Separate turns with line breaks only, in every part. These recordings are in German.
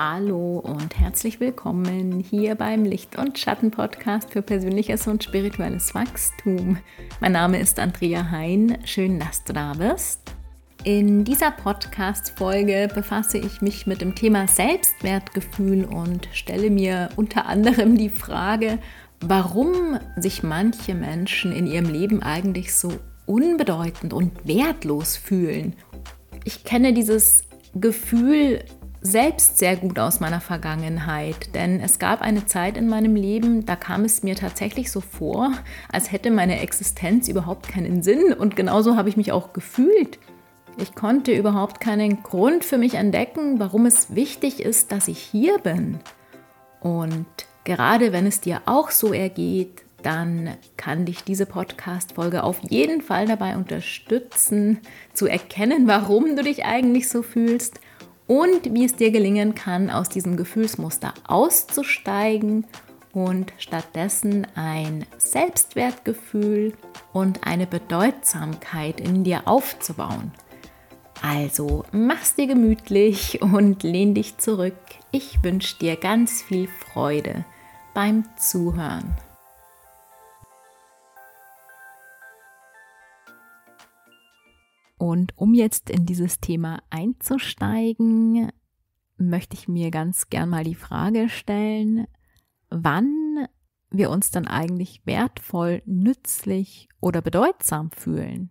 Hallo und herzlich willkommen hier beim Licht- und Schatten-Podcast für persönliches und spirituelles Wachstum. Mein Name ist Andrea Hein. Schön, dass du da bist. In dieser Podcast-Folge befasse ich mich mit dem Thema Selbstwertgefühl und stelle mir unter anderem die Frage, warum sich manche Menschen in ihrem Leben eigentlich so unbedeutend und wertlos fühlen. Ich kenne dieses Gefühl selbst sehr gut aus meiner Vergangenheit, denn es gab eine Zeit in meinem Leben, da kam es mir tatsächlich so vor, als hätte meine Existenz überhaupt keinen Sinn und genauso habe ich mich auch gefühlt. Ich konnte überhaupt keinen Grund für mich entdecken, warum es wichtig ist, dass ich hier bin. Und gerade wenn es dir auch so ergeht, dann kann dich diese Podcast-Folge auf jeden Fall dabei unterstützen, zu erkennen, warum du dich eigentlich so fühlst und wie es dir gelingen kann, aus diesem Gefühlsmuster auszusteigen und stattdessen ein Selbstwertgefühl und eine Bedeutsamkeit in dir aufzubauen. Also mach's dir gemütlich und lehn dich zurück. Ich wünsche dir ganz viel Freude beim Zuhören. Und um jetzt in dieses Thema einzusteigen, möchte ich mir ganz gern mal die Frage stellen, wann wir uns dann eigentlich wertvoll, nützlich oder bedeutsam fühlen.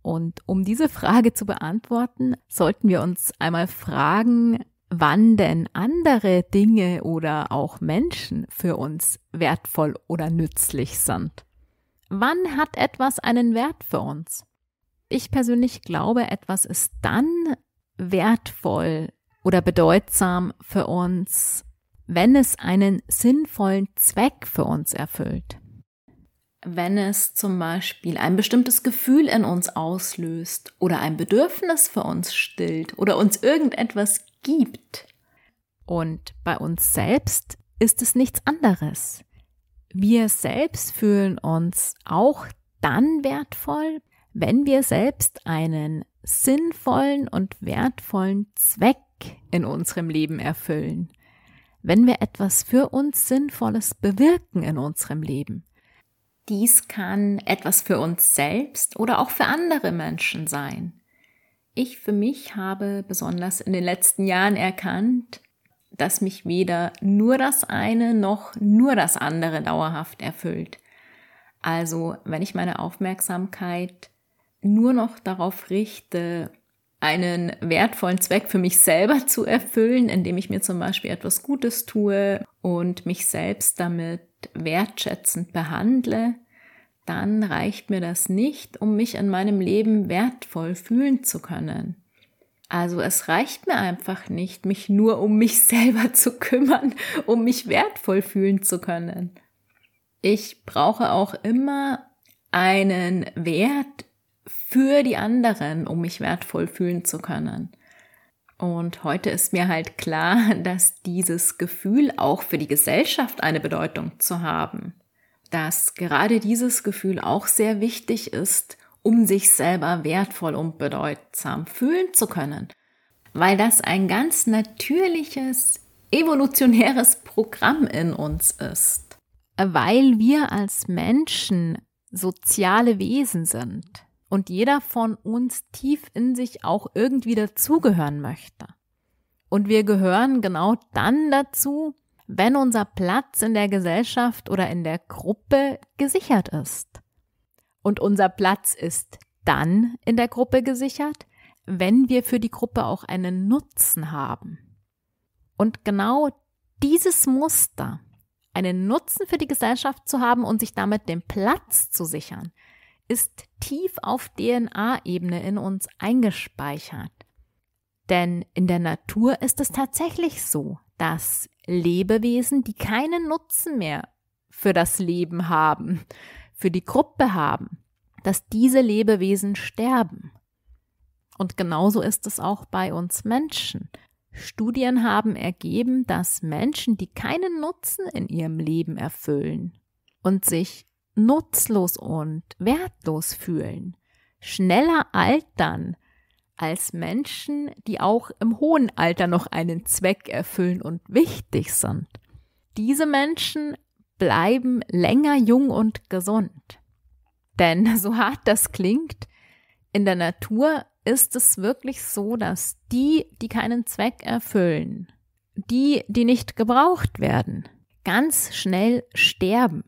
Und um diese Frage zu beantworten, sollten wir uns einmal fragen, wann denn andere Dinge oder auch Menschen für uns wertvoll oder nützlich sind. Wann hat etwas einen Wert für uns? Ich persönlich glaube, etwas ist dann wertvoll oder bedeutsam für uns, wenn es einen sinnvollen Zweck für uns erfüllt. Wenn es zum Beispiel ein bestimmtes Gefühl in uns auslöst oder ein Bedürfnis für uns stillt oder uns irgendetwas gibt. Und bei uns selbst ist es nichts anderes. Wir selbst fühlen uns auch dann wertvoll, wenn wir selbst einen sinnvollen und wertvollen Zweck in unserem Leben erfüllen, wenn wir etwas für uns Sinnvolles bewirken in unserem Leben. Dies kann etwas für uns selbst oder auch für andere Menschen sein. Ich für mich habe besonders in den letzten Jahren erkannt, dass mich weder nur das eine noch nur das andere dauerhaft erfüllt. Also wenn ich meine Aufmerksamkeit nur noch darauf richte, einen wertvollen Zweck für mich selber zu erfüllen, indem ich mir zum Beispiel etwas Gutes tue und mich selbst damit wertschätzend behandle, dann reicht mir das nicht, um mich in meinem Leben wertvoll fühlen zu können. Also es reicht mir einfach nicht, mich nur um mich selber zu kümmern, um mich wertvoll fühlen zu können. Ich brauche auch immer einen Wert für die anderen, um mich wertvoll fühlen zu können. Und heute ist mir halt klar, dass dieses Gefühl auch für die Gesellschaft eine Bedeutung zu haben. Dass gerade dieses Gefühl auch sehr wichtig ist, um sich selber wertvoll und bedeutsam fühlen zu können. Weil das ein ganz natürliches, evolutionäres Programm in uns ist. Weil wir als Menschen soziale Wesen sind und jeder von uns tief in sich auch irgendwie dazugehören möchte. Und wir gehören genau dann dazu, wenn unser Platz in der Gesellschaft oder in der Gruppe gesichert ist. Und unser Platz ist dann in der Gruppe gesichert, wenn wir für die Gruppe auch einen Nutzen haben. Und genau dieses Muster, einen Nutzen für die Gesellschaft zu haben und sich damit den Platz zu sichern, ist tief auf DNA-Ebene in uns eingespeichert. Denn in der Natur ist es tatsächlich so, dass Lebewesen, die keinen Nutzen mehr für das Leben haben, für die Gruppe haben, dass diese Lebewesen sterben. Und genauso ist es auch bei uns Menschen. Studien haben ergeben, dass Menschen, die keinen Nutzen in ihrem Leben erfüllen und sich nutzlos und wertlos fühlen, schneller altern als Menschen, die auch im hohen Alter noch einen Zweck erfüllen und wichtig sind. Diese Menschen bleiben länger jung und gesund. Denn so hart das klingt, in der Natur ist es wirklich so, dass die, die keinen Zweck erfüllen, die, die nicht gebraucht werden, ganz schnell sterben.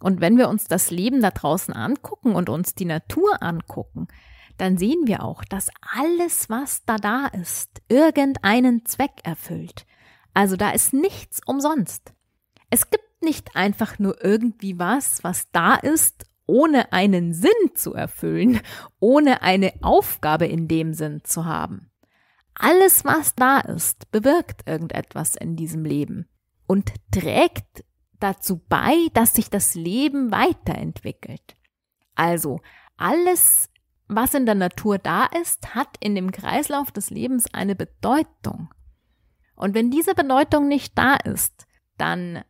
Und wenn wir uns das Leben da draußen angucken und uns die Natur angucken, dann sehen wir auch, dass alles, was da da ist, irgendeinen Zweck erfüllt. Also da ist nichts umsonst. Es gibt nicht einfach nur irgendwie was, was da ist, ohne einen Sinn zu erfüllen, ohne eine Aufgabe in dem Sinn zu haben. Alles, was da ist, bewirkt irgendetwas in diesem Leben und trägt dazu bei, dass sich das Leben weiterentwickelt. Also alles, was in der Natur da ist, hat in dem Kreislauf des Lebens eine Bedeutung. Und wenn diese Bedeutung nicht da ist, dann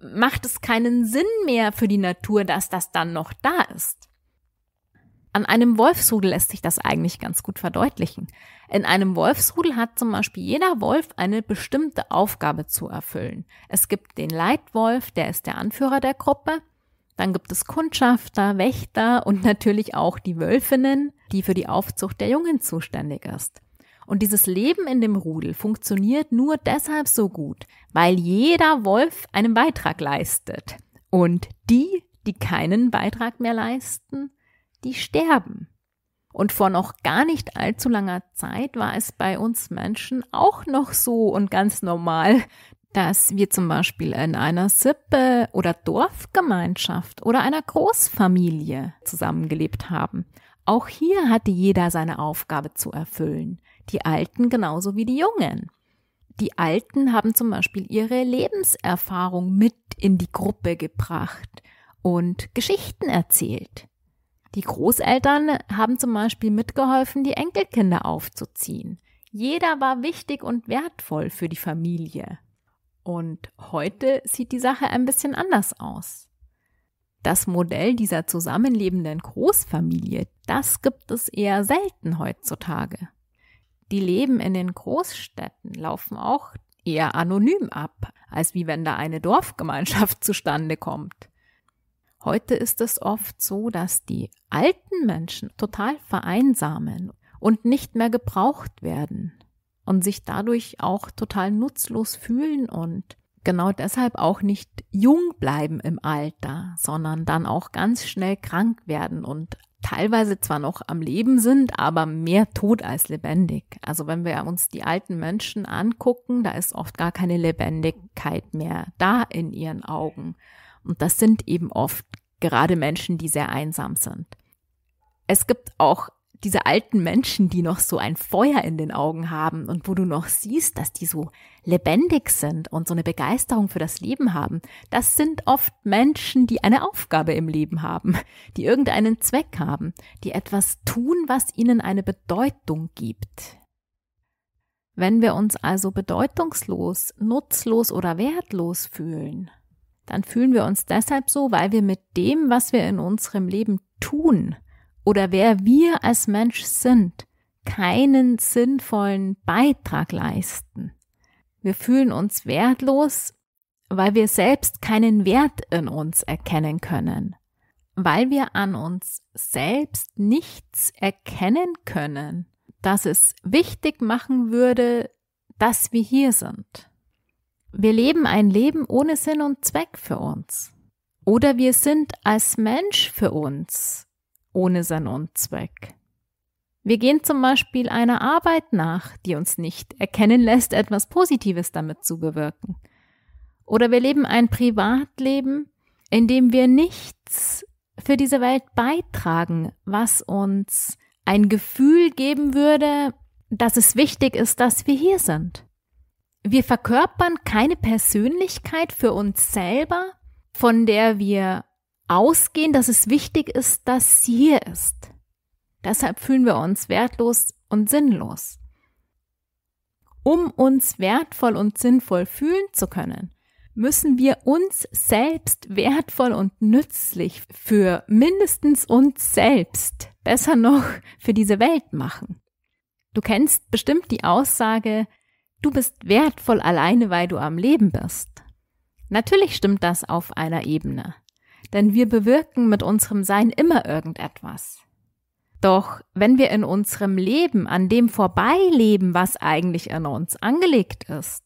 macht es keinen Sinn mehr für die Natur, dass das dann noch da ist. An einem Wolfsrudel lässt sich das eigentlich ganz gut verdeutlichen. In einem Wolfsrudel hat zum Beispiel jeder Wolf eine bestimmte Aufgabe zu erfüllen. Es gibt den Leitwolf, der ist der Anführer der Gruppe. Dann gibt es Kundschafter, Wächter und natürlich auch die Wölfinnen, die für die Aufzucht der Jungen zuständig ist. Und dieses Leben in dem Rudel funktioniert nur deshalb so gut, weil jeder Wolf einen Beitrag leistet. Und die, die keinen Beitrag mehr leisten, die sterben. Und vor noch gar nicht allzu langer Zeit war es bei uns Menschen auch noch so und ganz normal, dass wir zum Beispiel in einer Sippe oder Dorfgemeinschaft oder einer Großfamilie zusammengelebt haben. Auch hier hatte jeder seine Aufgabe zu erfüllen die Alten genauso wie die Jungen. Die Alten haben zum Beispiel ihre Lebenserfahrung mit in die Gruppe gebracht und Geschichten erzählt. Die Großeltern haben zum Beispiel mitgeholfen, die Enkelkinder aufzuziehen. Jeder war wichtig und wertvoll für die Familie. Und heute sieht die Sache ein bisschen anders aus. Das Modell dieser zusammenlebenden Großfamilie, das gibt es eher selten heutzutage die leben in den Großstädten, laufen auch eher anonym ab, als wie wenn da eine Dorfgemeinschaft zustande kommt. Heute ist es oft so, dass die alten Menschen total vereinsamen und nicht mehr gebraucht werden und sich dadurch auch total nutzlos fühlen und genau deshalb auch nicht jung bleiben im Alter, sondern dann auch ganz schnell krank werden und teilweise zwar noch am Leben sind, aber mehr tot als lebendig. Also wenn wir uns die alten Menschen angucken, da ist oft gar keine Lebendigkeit mehr da in ihren Augen. Und das sind eben oft gerade Menschen, die sehr einsam sind. Es gibt auch diese alten Menschen, die noch so ein Feuer in den Augen haben und wo du noch siehst, dass die so lebendig sind und so eine Begeisterung für das Leben haben, das sind oft Menschen, die eine Aufgabe im Leben haben, die irgendeinen Zweck haben, die etwas tun, was ihnen eine Bedeutung gibt. Wenn wir uns also bedeutungslos, nutzlos oder wertlos fühlen, dann fühlen wir uns deshalb so, weil wir mit dem, was wir in unserem Leben tun, oder wer wir als Mensch sind, keinen sinnvollen Beitrag leisten. Wir fühlen uns wertlos, weil wir selbst keinen Wert in uns erkennen können, weil wir an uns selbst nichts erkennen können, das es wichtig machen würde, dass wir hier sind. Wir leben ein Leben ohne Sinn und Zweck für uns. Oder wir sind als Mensch für uns ohne Sinn und Zweck. Wir gehen zum Beispiel einer Arbeit nach, die uns nicht erkennen lässt, etwas Positives damit zu bewirken. Oder wir leben ein Privatleben, in dem wir nichts für diese Welt beitragen, was uns ein Gefühl geben würde, dass es wichtig ist, dass wir hier sind. Wir verkörpern keine Persönlichkeit für uns selber, von der wir ausgehen, dass es wichtig ist, dass sie hier ist. Deshalb fühlen wir uns wertlos und sinnlos. Um uns wertvoll und sinnvoll fühlen zu können, müssen wir uns selbst wertvoll und nützlich für mindestens uns selbst, besser noch für diese Welt machen. Du kennst bestimmt die Aussage, du bist wertvoll alleine, weil du am Leben bist. Natürlich stimmt das auf einer Ebene, denn wir bewirken mit unserem Sein immer irgendetwas. Doch wenn wir in unserem Leben an dem vorbeileben, was eigentlich in uns angelegt ist,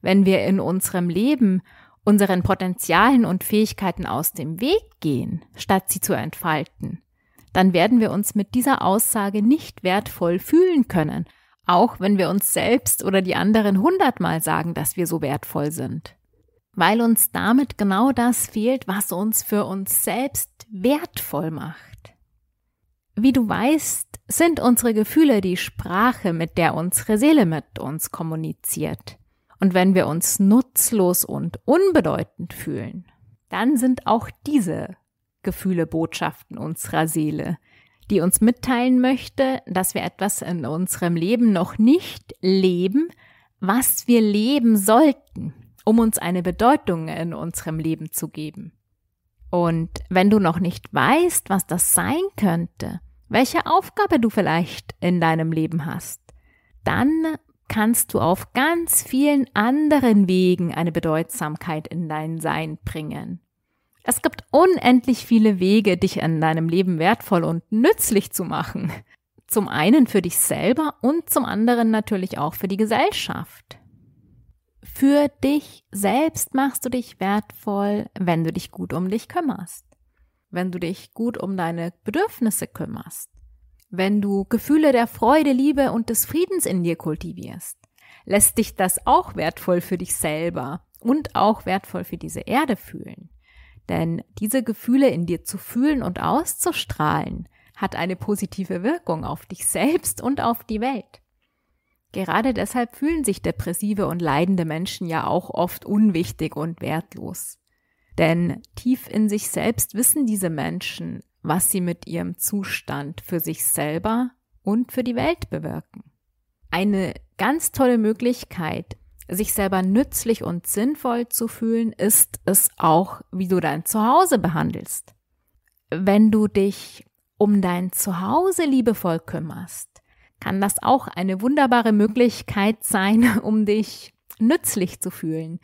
wenn wir in unserem Leben unseren Potenzialen und Fähigkeiten aus dem Weg gehen, statt sie zu entfalten, dann werden wir uns mit dieser Aussage nicht wertvoll fühlen können, auch wenn wir uns selbst oder die anderen hundertmal sagen, dass wir so wertvoll sind. Weil uns damit genau das fehlt, was uns für uns selbst wertvoll macht. Wie du weißt, sind unsere Gefühle die Sprache, mit der unsere Seele mit uns kommuniziert. Und wenn wir uns nutzlos und unbedeutend fühlen, dann sind auch diese Gefühle Botschaften unserer Seele, die uns mitteilen möchte, dass wir etwas in unserem Leben noch nicht leben, was wir leben sollten, um uns eine Bedeutung in unserem Leben zu geben. Und wenn du noch nicht weißt, was das sein könnte, welche Aufgabe du vielleicht in deinem Leben hast, dann kannst du auf ganz vielen anderen Wegen eine Bedeutsamkeit in dein Sein bringen. Es gibt unendlich viele Wege, dich in deinem Leben wertvoll und nützlich zu machen. Zum einen für dich selber und zum anderen natürlich auch für die Gesellschaft. Für dich selbst machst du dich wertvoll, wenn du dich gut um dich kümmerst. Wenn du dich gut um deine Bedürfnisse kümmerst. Wenn du Gefühle der Freude, Liebe und des Friedens in dir kultivierst. Lässt dich das auch wertvoll für dich selber und auch wertvoll für diese Erde fühlen. Denn diese Gefühle in dir zu fühlen und auszustrahlen, hat eine positive Wirkung auf dich selbst und auf die Welt. Gerade deshalb fühlen sich depressive und leidende Menschen ja auch oft unwichtig und wertlos. Denn tief in sich selbst wissen diese Menschen, was sie mit ihrem Zustand für sich selber und für die Welt bewirken. Eine ganz tolle Möglichkeit, sich selber nützlich und sinnvoll zu fühlen, ist es auch, wie du dein Zuhause behandelst. Wenn du dich um dein Zuhause liebevoll kümmerst, kann das auch eine wunderbare Möglichkeit sein, um dich nützlich zu fühlen.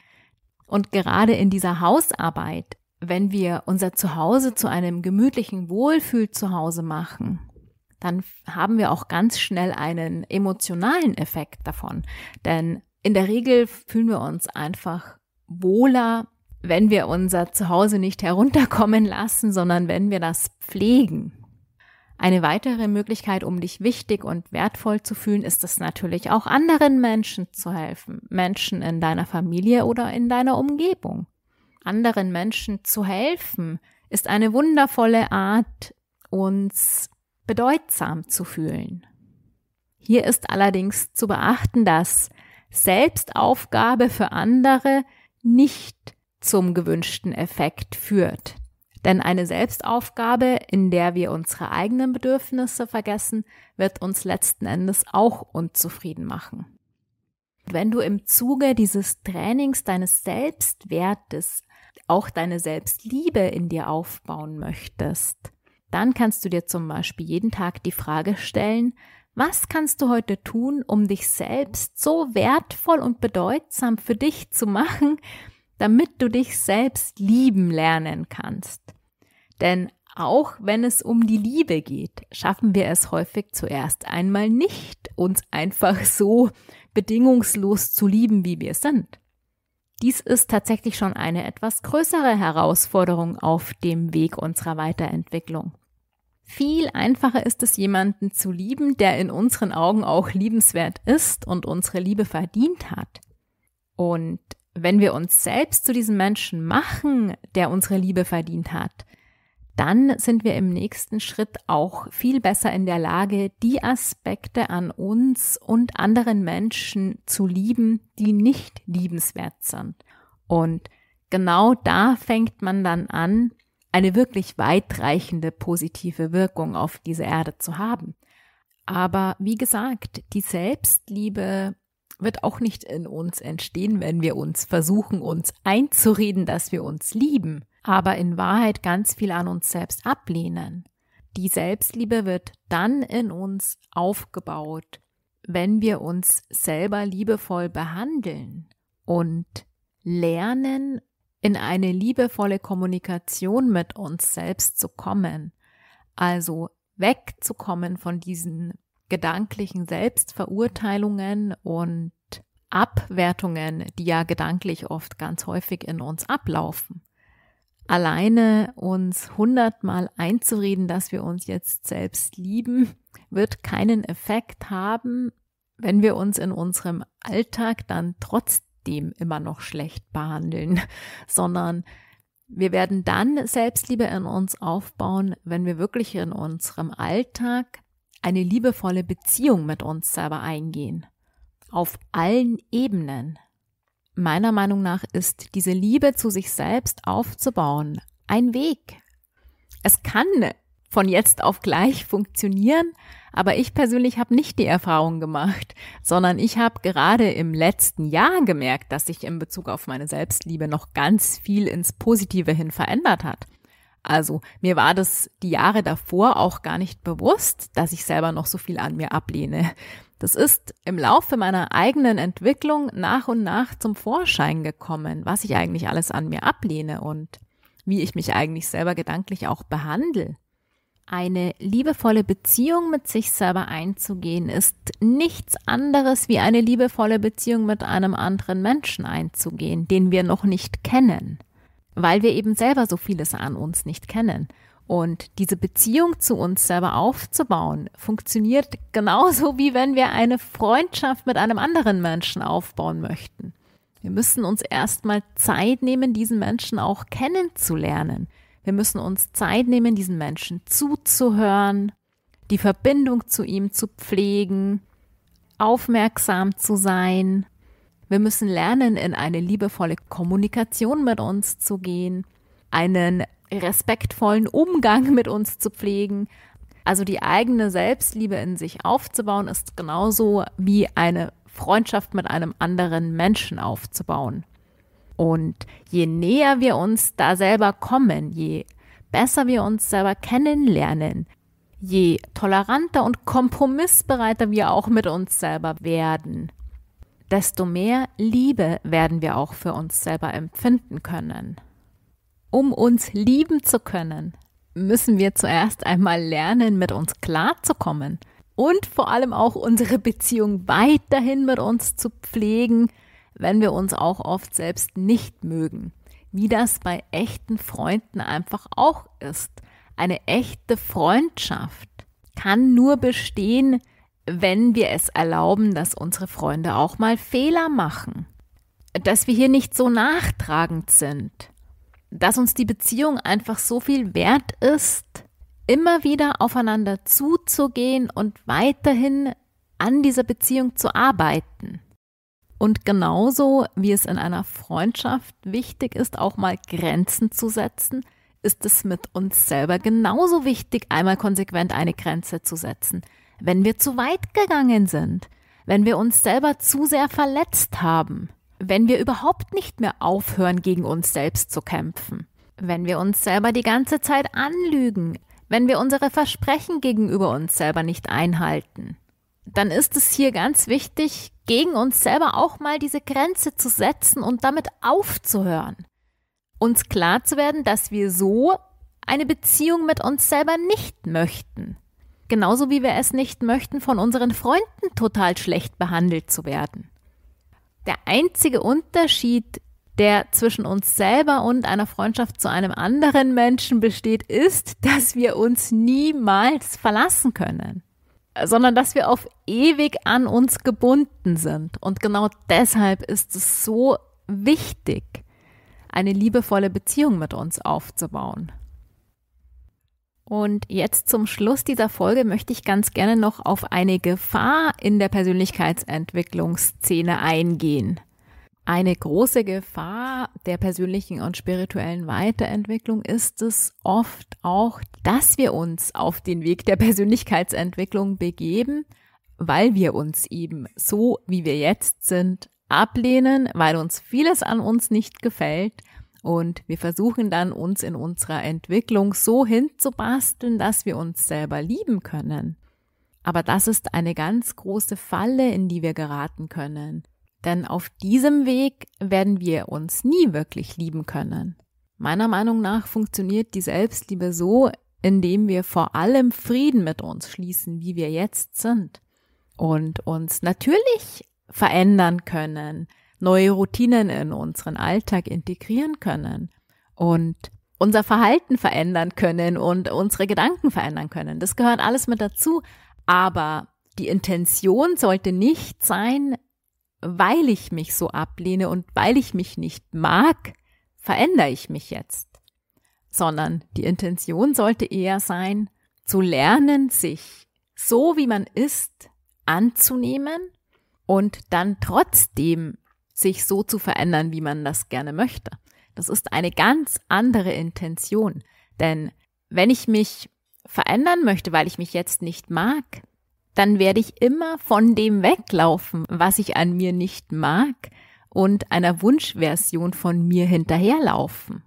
Und gerade in dieser Hausarbeit, wenn wir unser Zuhause zu einem gemütlichen Wohlfühl-Zuhause machen, dann haben wir auch ganz schnell einen emotionalen Effekt davon. Denn in der Regel fühlen wir uns einfach wohler, wenn wir unser Zuhause nicht herunterkommen lassen, sondern wenn wir das pflegen. Eine weitere Möglichkeit, um dich wichtig und wertvoll zu fühlen, ist es natürlich auch anderen Menschen zu helfen. Menschen in deiner Familie oder in deiner Umgebung. Anderen Menschen zu helfen ist eine wundervolle Art, uns bedeutsam zu fühlen. Hier ist allerdings zu beachten, dass Selbstaufgabe für andere nicht zum gewünschten Effekt führt. Denn eine Selbstaufgabe, in der wir unsere eigenen Bedürfnisse vergessen, wird uns letzten Endes auch unzufrieden machen. Wenn du im Zuge dieses Trainings deines Selbstwertes auch deine Selbstliebe in dir aufbauen möchtest, dann kannst du dir zum Beispiel jeden Tag die Frage stellen, was kannst du heute tun, um dich selbst so wertvoll und bedeutsam für dich zu machen, damit du dich selbst lieben lernen kannst? Denn auch wenn es um die Liebe geht, schaffen wir es häufig zuerst einmal nicht, uns einfach so bedingungslos zu lieben, wie wir sind. Dies ist tatsächlich schon eine etwas größere Herausforderung auf dem Weg unserer Weiterentwicklung. Viel einfacher ist es, jemanden zu lieben, der in unseren Augen auch liebenswert ist und unsere Liebe verdient hat. Und wenn wir uns selbst zu diesem Menschen machen, der unsere Liebe verdient hat, dann sind wir im nächsten Schritt auch viel besser in der Lage, die Aspekte an uns und anderen Menschen zu lieben, die nicht liebenswert sind. Und genau da fängt man dann an, eine wirklich weitreichende positive Wirkung auf diese Erde zu haben. Aber wie gesagt, die Selbstliebe wird auch nicht in uns entstehen, wenn wir uns versuchen, uns einzureden, dass wir uns lieben, aber in Wahrheit ganz viel an uns selbst ablehnen. Die Selbstliebe wird dann in uns aufgebaut, wenn wir uns selber liebevoll behandeln und lernen, in eine liebevolle Kommunikation mit uns selbst zu kommen, also wegzukommen von diesen gedanklichen Selbstverurteilungen und Abwertungen, die ja gedanklich oft ganz häufig in uns ablaufen. Alleine uns hundertmal einzureden, dass wir uns jetzt selbst lieben, wird keinen Effekt haben, wenn wir uns in unserem Alltag dann trotzdem immer noch schlecht behandeln, sondern wir werden dann Selbstliebe in uns aufbauen, wenn wir wirklich in unserem Alltag eine liebevolle Beziehung mit uns selber eingehen. Auf allen Ebenen. Meiner Meinung nach ist diese Liebe zu sich selbst aufzubauen ein Weg. Es kann von jetzt auf gleich funktionieren, aber ich persönlich habe nicht die Erfahrung gemacht, sondern ich habe gerade im letzten Jahr gemerkt, dass sich in Bezug auf meine Selbstliebe noch ganz viel ins Positive hin verändert hat. Also mir war das die Jahre davor auch gar nicht bewusst, dass ich selber noch so viel an mir ablehne. Das ist im Laufe meiner eigenen Entwicklung nach und nach zum Vorschein gekommen, was ich eigentlich alles an mir ablehne und wie ich mich eigentlich selber gedanklich auch behandle. Eine liebevolle Beziehung mit sich selber einzugehen, ist nichts anderes wie eine liebevolle Beziehung mit einem anderen Menschen einzugehen, den wir noch nicht kennen, weil wir eben selber so vieles an uns nicht kennen. Und diese Beziehung zu uns selber aufzubauen, funktioniert genauso wie wenn wir eine Freundschaft mit einem anderen Menschen aufbauen möchten. Wir müssen uns erstmal Zeit nehmen, diesen Menschen auch kennenzulernen. Wir müssen uns Zeit nehmen, diesen Menschen zuzuhören, die Verbindung zu ihm zu pflegen, aufmerksam zu sein. Wir müssen lernen, in eine liebevolle Kommunikation mit uns zu gehen, einen respektvollen Umgang mit uns zu pflegen. Also die eigene Selbstliebe in sich aufzubauen, ist genauso wie eine Freundschaft mit einem anderen Menschen aufzubauen. Und je näher wir uns da selber kommen, je besser wir uns selber kennenlernen, je toleranter und kompromissbereiter wir auch mit uns selber werden, desto mehr Liebe werden wir auch für uns selber empfinden können. Um uns lieben zu können, müssen wir zuerst einmal lernen, mit uns klarzukommen und vor allem auch unsere Beziehung weiterhin mit uns zu pflegen, wenn wir uns auch oft selbst nicht mögen. Wie das bei echten Freunden einfach auch ist. Eine echte Freundschaft kann nur bestehen, wenn wir es erlauben, dass unsere Freunde auch mal Fehler machen. Dass wir hier nicht so nachtragend sind. Dass uns die Beziehung einfach so viel wert ist, immer wieder aufeinander zuzugehen und weiterhin an dieser Beziehung zu arbeiten. Und genauso wie es in einer Freundschaft wichtig ist, auch mal Grenzen zu setzen, ist es mit uns selber genauso wichtig, einmal konsequent eine Grenze zu setzen. Wenn wir zu weit gegangen sind, wenn wir uns selber zu sehr verletzt haben, wenn wir überhaupt nicht mehr aufhören, gegen uns selbst zu kämpfen, wenn wir uns selber die ganze Zeit anlügen, wenn wir unsere Versprechen gegenüber uns selber nicht einhalten, dann ist es hier ganz wichtig, gegen uns selber auch mal diese Grenze zu setzen und damit aufzuhören. Uns klar zu werden, dass wir so eine Beziehung mit uns selber nicht möchten. Genauso wie wir es nicht möchten, von unseren Freunden total schlecht behandelt zu werden. Der einzige Unterschied, der zwischen uns selber und einer Freundschaft zu einem anderen Menschen besteht, ist, dass wir uns niemals verlassen können sondern dass wir auf ewig an uns gebunden sind. Und genau deshalb ist es so wichtig, eine liebevolle Beziehung mit uns aufzubauen. Und jetzt zum Schluss dieser Folge möchte ich ganz gerne noch auf eine Gefahr in der Persönlichkeitsentwicklungsszene eingehen. Eine große Gefahr der persönlichen und spirituellen Weiterentwicklung ist es oft auch, dass wir uns auf den Weg der Persönlichkeitsentwicklung begeben, weil wir uns eben so, wie wir jetzt sind, ablehnen, weil uns vieles an uns nicht gefällt und wir versuchen dann uns in unserer Entwicklung so hinzubasteln, dass wir uns selber lieben können. Aber das ist eine ganz große Falle, in die wir geraten können. Denn auf diesem Weg werden wir uns nie wirklich lieben können. Meiner Meinung nach funktioniert die Selbstliebe so, indem wir vor allem Frieden mit uns schließen, wie wir jetzt sind. Und uns natürlich verändern können, neue Routinen in unseren Alltag integrieren können und unser Verhalten verändern können und unsere Gedanken verändern können. Das gehört alles mit dazu. Aber die Intention sollte nicht sein, weil ich mich so ablehne und weil ich mich nicht mag, verändere ich mich jetzt. Sondern die Intention sollte eher sein, zu lernen, sich so wie man ist anzunehmen und dann trotzdem sich so zu verändern, wie man das gerne möchte. Das ist eine ganz andere Intention. Denn wenn ich mich verändern möchte, weil ich mich jetzt nicht mag, dann werde ich immer von dem weglaufen, was ich an mir nicht mag und einer Wunschversion von mir hinterherlaufen.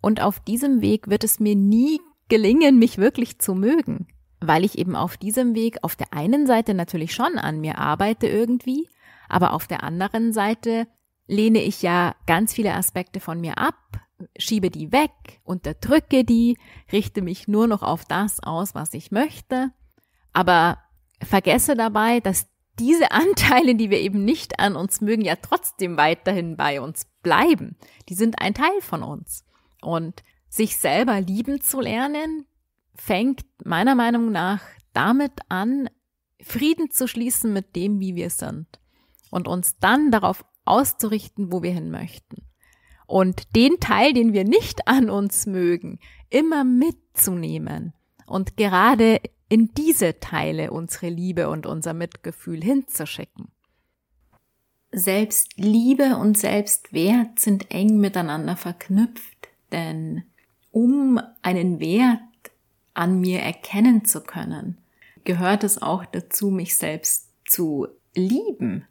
Und auf diesem Weg wird es mir nie gelingen, mich wirklich zu mögen, weil ich eben auf diesem Weg auf der einen Seite natürlich schon an mir arbeite irgendwie, aber auf der anderen Seite lehne ich ja ganz viele Aspekte von mir ab, schiebe die weg, unterdrücke die, richte mich nur noch auf das aus, was ich möchte, aber vergesse dabei, dass diese Anteile, die wir eben nicht an uns mögen, ja trotzdem weiterhin bei uns bleiben. Die sind ein Teil von uns. Und sich selber lieben zu lernen, fängt meiner Meinung nach damit an, Frieden zu schließen mit dem, wie wir sind. Und uns dann darauf auszurichten, wo wir hin möchten. Und den Teil, den wir nicht an uns mögen, immer mitzunehmen und gerade in diese Teile unsere Liebe und unser Mitgefühl hinzuschicken. Selbstliebe und Selbstwert sind eng miteinander verknüpft, denn um einen Wert an mir erkennen zu können, gehört es auch dazu, mich selbst zu lieben,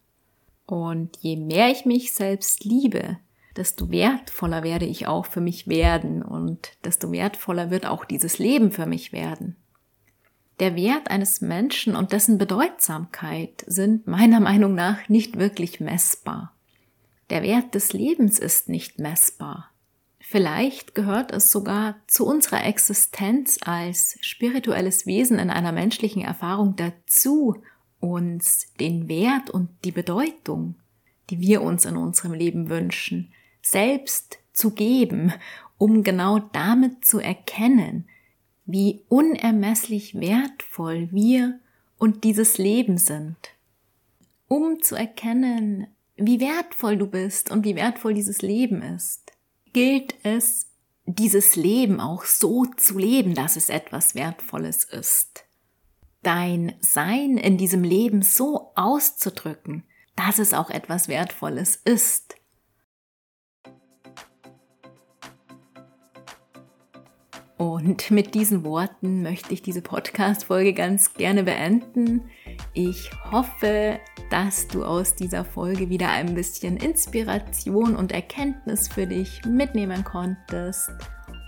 und je mehr ich mich selbst liebe, desto wertvoller werde ich auch für mich werden und desto wertvoller wird auch dieses Leben für mich werden. Der Wert eines Menschen und dessen Bedeutsamkeit sind meiner Meinung nach nicht wirklich messbar. Der Wert des Lebens ist nicht messbar. Vielleicht gehört es sogar zu unserer Existenz als spirituelles Wesen in einer menschlichen Erfahrung dazu, uns den Wert und die Bedeutung, die wir uns in unserem Leben wünschen, selbst zu geben, um genau damit zu erkennen, wie unermesslich wertvoll wir und dieses Leben sind. Um zu erkennen, wie wertvoll du bist und wie wertvoll dieses Leben ist, gilt es, dieses Leben auch so zu leben, dass es etwas Wertvolles ist dein Sein in diesem Leben so auszudrücken, dass es auch etwas Wertvolles ist. Und mit diesen Worten möchte ich diese Podcast-Folge ganz gerne beenden. Ich hoffe, dass du aus dieser Folge wieder ein bisschen Inspiration und Erkenntnis für dich mitnehmen konntest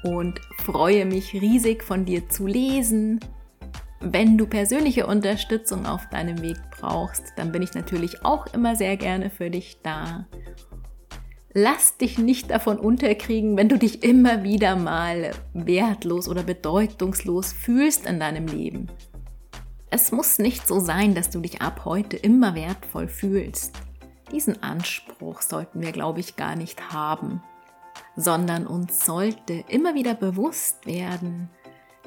und freue mich riesig von dir zu lesen wenn du persönliche Unterstützung auf deinem Weg brauchst, dann bin ich natürlich auch immer sehr gerne für dich da. Lass dich nicht davon unterkriegen, wenn du dich immer wieder mal wertlos oder bedeutungslos fühlst in deinem Leben. Es muss nicht so sein, dass du dich ab heute immer wertvoll fühlst. Diesen Anspruch sollten wir, glaube ich, gar nicht haben, sondern uns sollte immer wieder bewusst werden,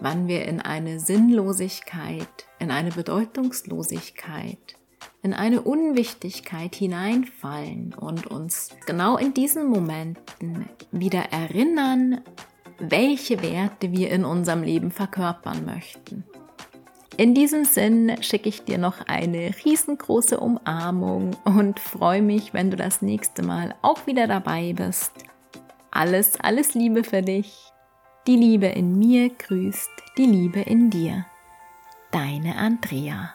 wann wir in eine Sinnlosigkeit, in eine Bedeutungslosigkeit, in eine Unwichtigkeit hineinfallen und uns genau in diesen Momenten wieder erinnern, welche Werte wir in unserem Leben verkörpern möchten. In diesem Sinn schicke ich dir noch eine riesengroße Umarmung und freue mich, wenn du das nächste Mal auch wieder dabei bist. Alles, alles Liebe für dich. Die Liebe in mir grüßt die Liebe in dir. Deine Andrea.